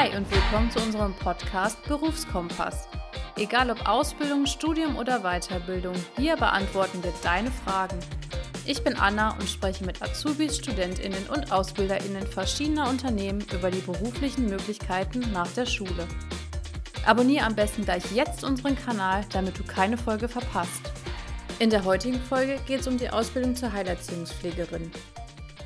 Hi und willkommen zu unserem Podcast Berufskompass. Egal ob Ausbildung, Studium oder Weiterbildung, hier beantworten wir deine Fragen. Ich bin Anna und spreche mit Azubis, Studentinnen und Ausbilderinnen verschiedener Unternehmen über die beruflichen Möglichkeiten nach der Schule. Abonniere am besten gleich jetzt unseren Kanal, damit du keine Folge verpasst. In der heutigen Folge geht es um die Ausbildung zur Heilerziehungspflegerin.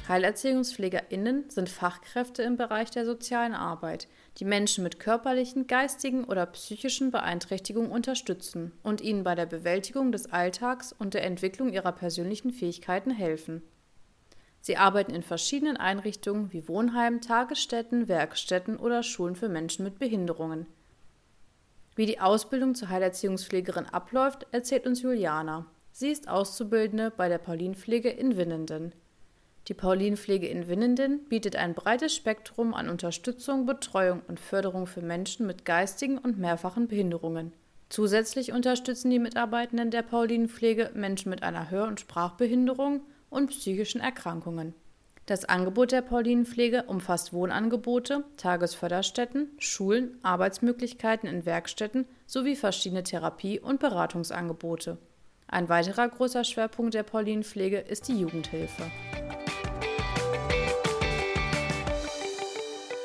HeilerziehungspflegerInnen sind Fachkräfte im Bereich der sozialen Arbeit, die Menschen mit körperlichen, geistigen oder psychischen Beeinträchtigungen unterstützen und ihnen bei der Bewältigung des Alltags und der Entwicklung ihrer persönlichen Fähigkeiten helfen. Sie arbeiten in verschiedenen Einrichtungen wie Wohnheimen, Tagesstätten, Werkstätten oder Schulen für Menschen mit Behinderungen. Wie die Ausbildung zur Heilerziehungspflegerin abläuft, erzählt uns Juliana. Sie ist Auszubildende bei der Paulinpflege in Winnenden. Die Paulinpflege in Winnenden bietet ein breites Spektrum an Unterstützung, Betreuung und Förderung für Menschen mit geistigen und mehrfachen Behinderungen. Zusätzlich unterstützen die Mitarbeitenden der Paulinpflege Menschen mit einer Hör- und Sprachbehinderung und psychischen Erkrankungen. Das Angebot der Paulinpflege umfasst Wohnangebote, Tagesförderstätten, Schulen, Arbeitsmöglichkeiten in Werkstätten sowie verschiedene Therapie- und Beratungsangebote. Ein weiterer großer Schwerpunkt der Paulinpflege ist die Jugendhilfe.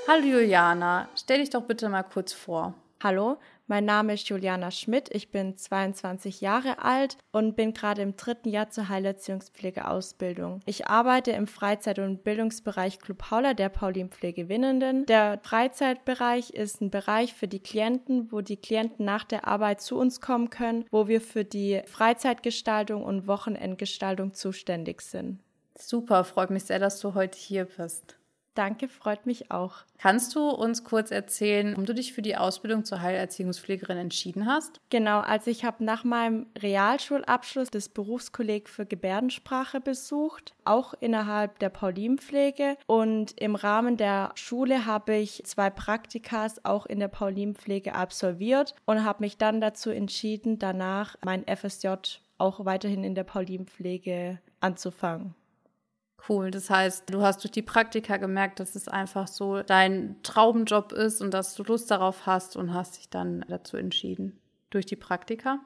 Hallo Juliana, stell dich doch bitte mal kurz vor. Hallo, mein Name ist Juliana Schmidt, ich bin 22 Jahre alt und bin gerade im dritten Jahr zur Heilerziehungspflegeausbildung. Ich arbeite im Freizeit- und Bildungsbereich Club Paula der Paulinpflege Winnenden. Der Freizeitbereich ist ein Bereich für die Klienten, wo die Klienten nach der Arbeit zu uns kommen können, wo wir für die Freizeitgestaltung und Wochenendgestaltung zuständig sind. Super, freut mich sehr, dass du heute hier bist. Danke, freut mich auch. Kannst du uns kurz erzählen, warum du dich für die Ausbildung zur Heilerziehungspflegerin entschieden hast? Genau, also ich habe nach meinem Realschulabschluss das Berufskolleg für Gebärdensprache besucht, auch innerhalb der Paulinpflege. Und im Rahmen der Schule habe ich zwei Praktikas auch in der Paulinpflege absolviert und habe mich dann dazu entschieden, danach mein FSJ auch weiterhin in der Paulinpflege anzufangen. Cool. Das heißt, du hast durch die Praktika gemerkt, dass es einfach so dein Traumjob ist und dass du Lust darauf hast und hast dich dann dazu entschieden. Durch die Praktika?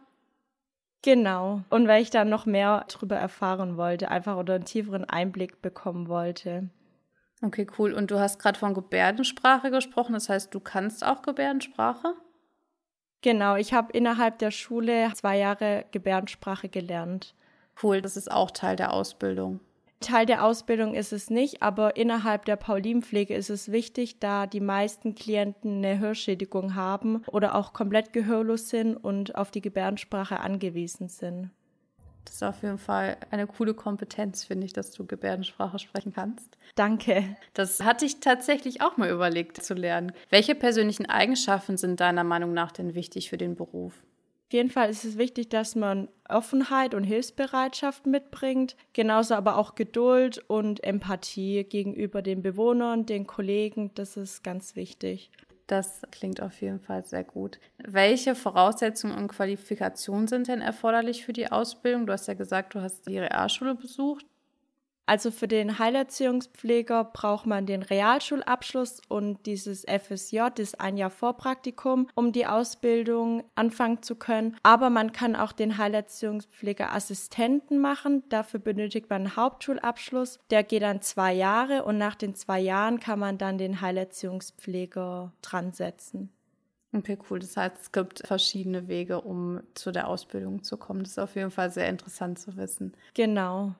Genau. Und weil ich dann noch mehr darüber erfahren wollte, einfach oder einen tieferen Einblick bekommen wollte. Okay, cool. Und du hast gerade von Gebärdensprache gesprochen. Das heißt, du kannst auch Gebärdensprache? Genau. Ich habe innerhalb der Schule zwei Jahre Gebärdensprache gelernt. Cool. Das ist auch Teil der Ausbildung. Teil der Ausbildung ist es nicht, aber innerhalb der Paulinpflege ist es wichtig, da die meisten Klienten eine Hörschädigung haben oder auch komplett gehörlos sind und auf die Gebärdensprache angewiesen sind. Das ist auf jeden Fall eine coole Kompetenz, finde ich, dass du Gebärdensprache sprechen kannst. Danke. Das hatte ich tatsächlich auch mal überlegt zu lernen. Welche persönlichen Eigenschaften sind deiner Meinung nach denn wichtig für den Beruf? Auf jeden Fall ist es wichtig, dass man Offenheit und Hilfsbereitschaft mitbringt, genauso aber auch Geduld und Empathie gegenüber den Bewohnern, den Kollegen. Das ist ganz wichtig. Das klingt auf jeden Fall sehr gut. Welche Voraussetzungen und Qualifikationen sind denn erforderlich für die Ausbildung? Du hast ja gesagt, du hast die Realschule besucht. Also für den Heilerziehungspfleger braucht man den Realschulabschluss und dieses FSJ, das ein Jahr Vorpraktikum, um die Ausbildung anfangen zu können. Aber man kann auch den Heilerziehungspflegerassistenten machen. Dafür benötigt man einen Hauptschulabschluss. Der geht dann zwei Jahre und nach den zwei Jahren kann man dann den Heilerziehungspfleger dran setzen. Okay, cool. Das heißt, es gibt verschiedene Wege, um zu der Ausbildung zu kommen. Das ist auf jeden Fall sehr interessant zu wissen. Genau.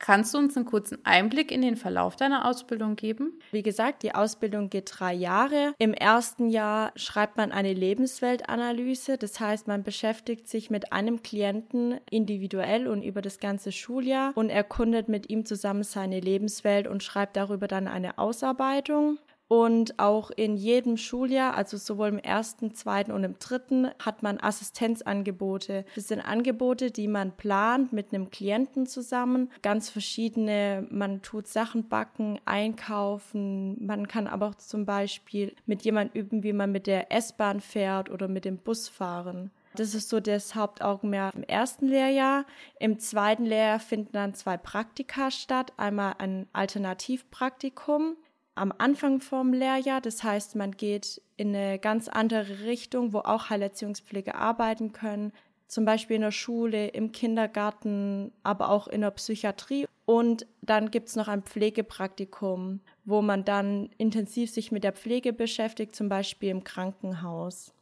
Kannst du uns einen kurzen Einblick in den Verlauf deiner Ausbildung geben? Wie gesagt, die Ausbildung geht drei Jahre. Im ersten Jahr schreibt man eine Lebensweltanalyse. Das heißt, man beschäftigt sich mit einem Klienten individuell und über das ganze Schuljahr und erkundet mit ihm zusammen seine Lebenswelt und schreibt darüber dann eine Ausarbeitung. Und auch in jedem Schuljahr, also sowohl im ersten, zweiten und im dritten, hat man Assistenzangebote. Das sind Angebote, die man plant mit einem Klienten zusammen. Ganz verschiedene, man tut Sachen backen, einkaufen. Man kann aber auch zum Beispiel mit jemandem üben, wie man mit der S-Bahn fährt oder mit dem Bus fahren. Das ist so das Hauptaugenmerk im ersten Lehrjahr. Im zweiten Lehrjahr finden dann zwei Praktika statt. Einmal ein Alternativpraktikum am Anfang vom Lehrjahr. Das heißt, man geht in eine ganz andere Richtung, wo auch Heilerziehungspflege arbeiten können. Zum Beispiel in der Schule, im Kindergarten, aber auch in der Psychiatrie. Und dann gibt es noch ein Pflegepraktikum, wo man dann intensiv sich mit der Pflege beschäftigt, zum Beispiel im Krankenhaus.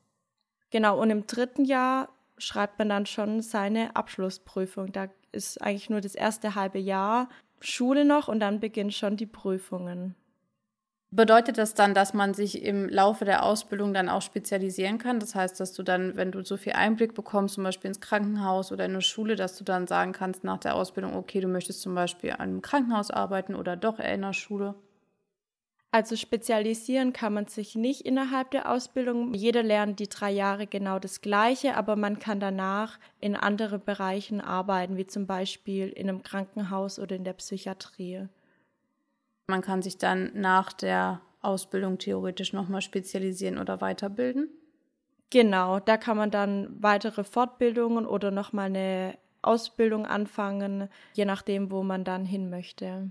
Genau, und im dritten Jahr schreibt man dann schon seine Abschlussprüfung. Da ist eigentlich nur das erste halbe Jahr Schule noch und dann beginnen schon die Prüfungen. Bedeutet das dann, dass man sich im Laufe der Ausbildung dann auch spezialisieren kann? Das heißt, dass du dann, wenn du so viel Einblick bekommst, zum Beispiel ins Krankenhaus oder in eine Schule, dass du dann sagen kannst nach der Ausbildung, okay, du möchtest zum Beispiel an einem Krankenhaus arbeiten oder doch in der Schule? Also spezialisieren kann man sich nicht innerhalb der Ausbildung. Jeder lernt die drei Jahre genau das Gleiche, aber man kann danach in anderen Bereichen arbeiten, wie zum Beispiel in einem Krankenhaus oder in der Psychiatrie. Man kann sich dann nach der Ausbildung theoretisch nochmal spezialisieren oder weiterbilden. Genau, da kann man dann weitere Fortbildungen oder nochmal eine Ausbildung anfangen, je nachdem, wo man dann hin möchte.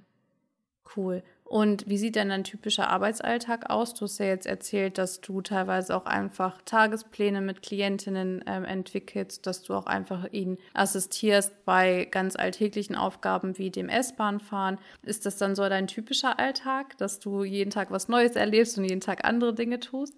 Cool. Und wie sieht denn ein typischer Arbeitsalltag aus? Du hast ja jetzt erzählt, dass du teilweise auch einfach Tagespläne mit Klientinnen ähm, entwickelst, dass du auch einfach ihnen assistierst bei ganz alltäglichen Aufgaben wie dem S-Bahn-Fahren. Ist das dann so dein typischer Alltag, dass du jeden Tag was Neues erlebst und jeden Tag andere Dinge tust?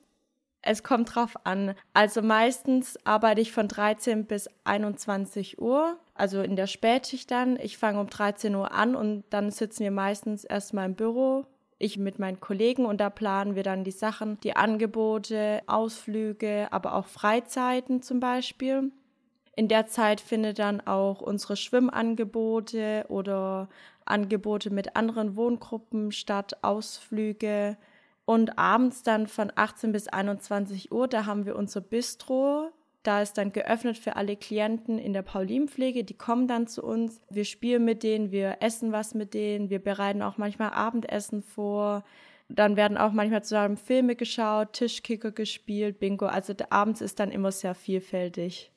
Es kommt drauf an. Also meistens arbeite ich von 13 bis 21 Uhr, also in der Spätschicht dann. Ich fange um 13 Uhr an und dann sitzen wir meistens erstmal im Büro, ich mit meinen Kollegen und da planen wir dann die Sachen, die Angebote, Ausflüge, aber auch Freizeiten zum Beispiel. In der Zeit findet dann auch unsere Schwimmangebote oder Angebote mit anderen Wohngruppen statt, Ausflüge, und abends dann von 18 bis 21 Uhr, da haben wir unser Bistro. Da ist dann geöffnet für alle Klienten in der Paulinpflege. Die kommen dann zu uns. Wir spielen mit denen, wir essen was mit denen. Wir bereiten auch manchmal Abendessen vor. Dann werden auch manchmal zusammen Filme geschaut, Tischkicker gespielt, Bingo. Also abends ist dann immer sehr vielfältig.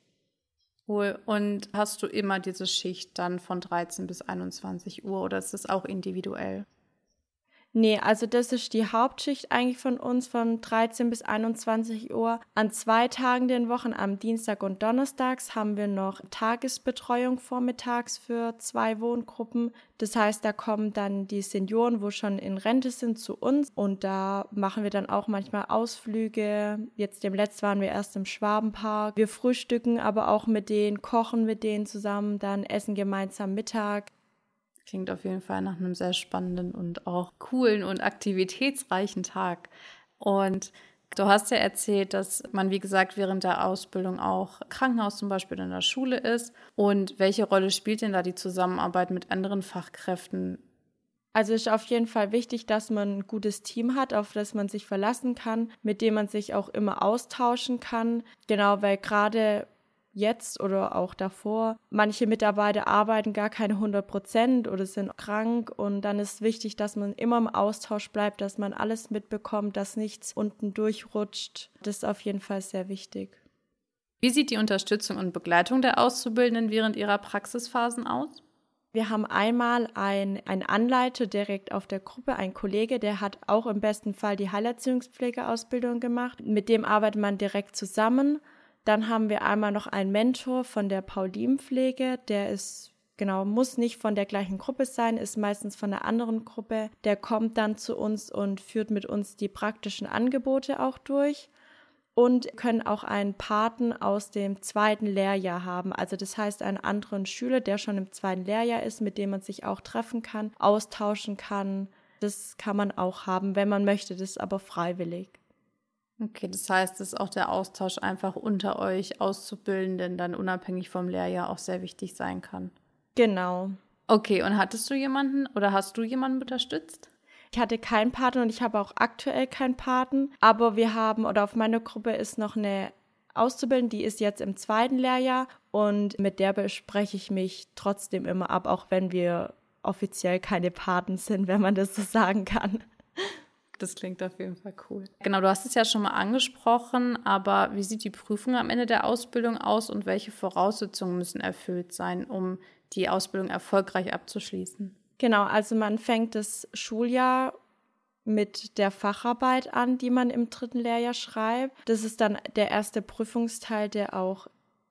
Cool. Und hast du immer diese Schicht dann von 13 bis 21 Uhr oder ist das auch individuell? Nee, also das ist die Hauptschicht eigentlich von uns von 13 bis 21 Uhr. An zwei Tagen den Wochen, am Dienstag und Donnerstags, haben wir noch Tagesbetreuung vormittags für zwei Wohngruppen. Das heißt, da kommen dann die Senioren, wo schon in Rente sind, zu uns und da machen wir dann auch manchmal Ausflüge. Jetzt dem letzten waren wir erst im Schwabenpark. Wir frühstücken aber auch mit denen, kochen mit denen zusammen, dann essen gemeinsam Mittag. Klingt auf jeden Fall nach einem sehr spannenden und auch coolen und aktivitätsreichen Tag. Und du hast ja erzählt, dass man, wie gesagt, während der Ausbildung auch Krankenhaus zum Beispiel in der Schule ist. Und welche Rolle spielt denn da die Zusammenarbeit mit anderen Fachkräften? Also ist auf jeden Fall wichtig, dass man ein gutes Team hat, auf das man sich verlassen kann, mit dem man sich auch immer austauschen kann. Genau, weil gerade jetzt oder auch davor. Manche Mitarbeiter arbeiten gar keine 100 Prozent oder sind krank und dann ist wichtig, dass man immer im Austausch bleibt, dass man alles mitbekommt, dass nichts unten durchrutscht. Das ist auf jeden Fall sehr wichtig. Wie sieht die Unterstützung und Begleitung der Auszubildenden während ihrer Praxisphasen aus? Wir haben einmal ein, ein Anleiter direkt auf der Gruppe, ein Kollege, der hat auch im besten Fall die Heilerziehungspflegeausbildung gemacht. Mit dem arbeitet man direkt zusammen dann haben wir einmal noch einen Mentor von der Paulinpflege, der ist genau, muss nicht von der gleichen Gruppe sein, ist meistens von einer anderen Gruppe. Der kommt dann zu uns und führt mit uns die praktischen Angebote auch durch und können auch einen Paten aus dem zweiten Lehrjahr haben. Also das heißt einen anderen Schüler, der schon im zweiten Lehrjahr ist, mit dem man sich auch treffen kann, austauschen kann. Das kann man auch haben, wenn man möchte, das ist aber freiwillig. Okay, das heißt, dass auch der Austausch einfach unter euch Auszubildenden dann unabhängig vom Lehrjahr auch sehr wichtig sein kann. Genau. Okay, und hattest du jemanden oder hast du jemanden unterstützt? Ich hatte keinen Paten und ich habe auch aktuell keinen Paten, aber wir haben oder auf meiner Gruppe ist noch eine Auszubildende, die ist jetzt im zweiten Lehrjahr und mit der bespreche ich mich trotzdem immer ab, auch wenn wir offiziell keine Paten sind, wenn man das so sagen kann. Das klingt auf jeden Fall cool. Genau, du hast es ja schon mal angesprochen, aber wie sieht die Prüfung am Ende der Ausbildung aus und welche Voraussetzungen müssen erfüllt sein, um die Ausbildung erfolgreich abzuschließen? Genau, also man fängt das Schuljahr mit der Facharbeit an, die man im dritten Lehrjahr schreibt. Das ist dann der erste Prüfungsteil, der auch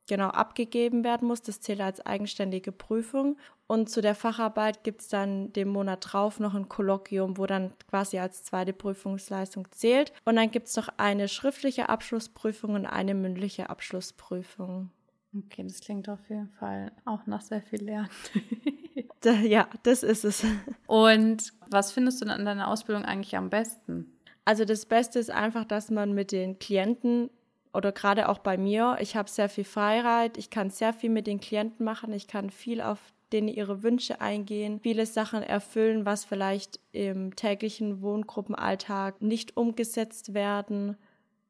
genau abgegeben werden muss. Das zählt als eigenständige Prüfung. Und zu der Facharbeit gibt es dann den Monat drauf noch ein Kolloquium, wo dann quasi als zweite Prüfungsleistung zählt. Und dann gibt es noch eine schriftliche Abschlussprüfung und eine mündliche Abschlussprüfung. Okay, das klingt auf jeden Fall auch nach sehr viel Lernen. ja, das ist es. Und was findest du an deiner Ausbildung eigentlich am besten? Also das Beste ist einfach, dass man mit den Klienten oder gerade auch bei mir, ich habe sehr viel Freiheit, ich kann sehr viel mit den Klienten machen, ich kann viel auf denen ihre Wünsche eingehen, viele Sachen erfüllen, was vielleicht im täglichen Wohngruppenalltag nicht umgesetzt werden.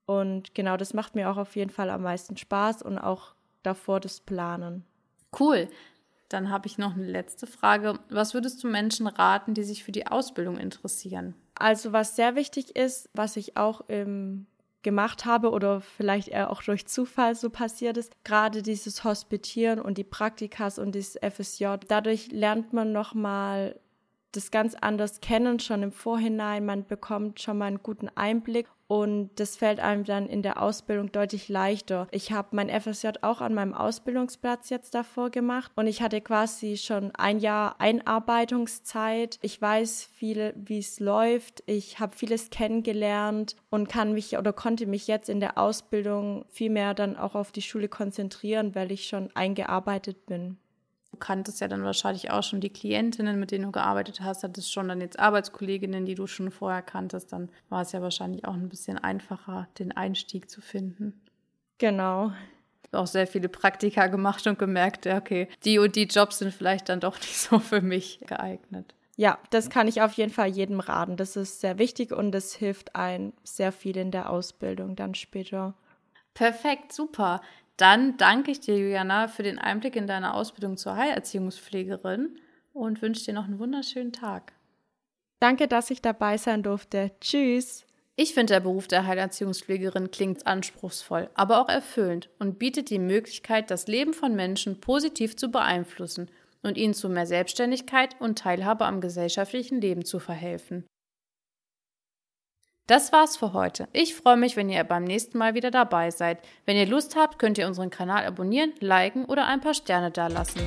Und genau das macht mir auch auf jeden Fall am meisten Spaß und auch davor das Planen. Cool. Dann habe ich noch eine letzte Frage. Was würdest du Menschen raten, die sich für die Ausbildung interessieren? Also was sehr wichtig ist, was ich auch im gemacht habe oder vielleicht eher auch durch Zufall so passiert ist, gerade dieses Hospitieren und die Praktikas und dieses FSJ. Dadurch lernt man nochmal das ganz anders kennen, schon im Vorhinein. Man bekommt schon mal einen guten Einblick und das fällt einem dann in der Ausbildung deutlich leichter. Ich habe mein FSJ auch an meinem Ausbildungsplatz jetzt davor gemacht und ich hatte quasi schon ein Jahr Einarbeitungszeit. Ich weiß viel, wie es läuft. Ich habe vieles kennengelernt und kann mich oder konnte mich jetzt in der Ausbildung viel mehr dann auch auf die Schule konzentrieren, weil ich schon eingearbeitet bin. Kanntest ja dann wahrscheinlich auch schon die Klientinnen, mit denen du gearbeitet hast, hattest schon dann jetzt Arbeitskolleginnen, die du schon vorher kanntest, dann war es ja wahrscheinlich auch ein bisschen einfacher, den Einstieg zu finden. Genau. Auch sehr viele Praktika gemacht und gemerkt, okay, die und die Jobs sind vielleicht dann doch nicht so für mich geeignet. Ja, das kann ich auf jeden Fall jedem raten. Das ist sehr wichtig und es hilft einem sehr viel in der Ausbildung dann später. Perfekt, super. Dann danke ich dir, Juliana, für den Einblick in deine Ausbildung zur Heilerziehungspflegerin und wünsche dir noch einen wunderschönen Tag. Danke, dass ich dabei sein durfte. Tschüss. Ich finde, der Beruf der Heilerziehungspflegerin klingt anspruchsvoll, aber auch erfüllend und bietet die Möglichkeit, das Leben von Menschen positiv zu beeinflussen und ihnen zu mehr Selbstständigkeit und Teilhabe am gesellschaftlichen Leben zu verhelfen. Das war's für heute. Ich freue mich, wenn ihr beim nächsten Mal wieder dabei seid. Wenn ihr Lust habt, könnt ihr unseren Kanal abonnieren, liken oder ein paar Sterne dalassen.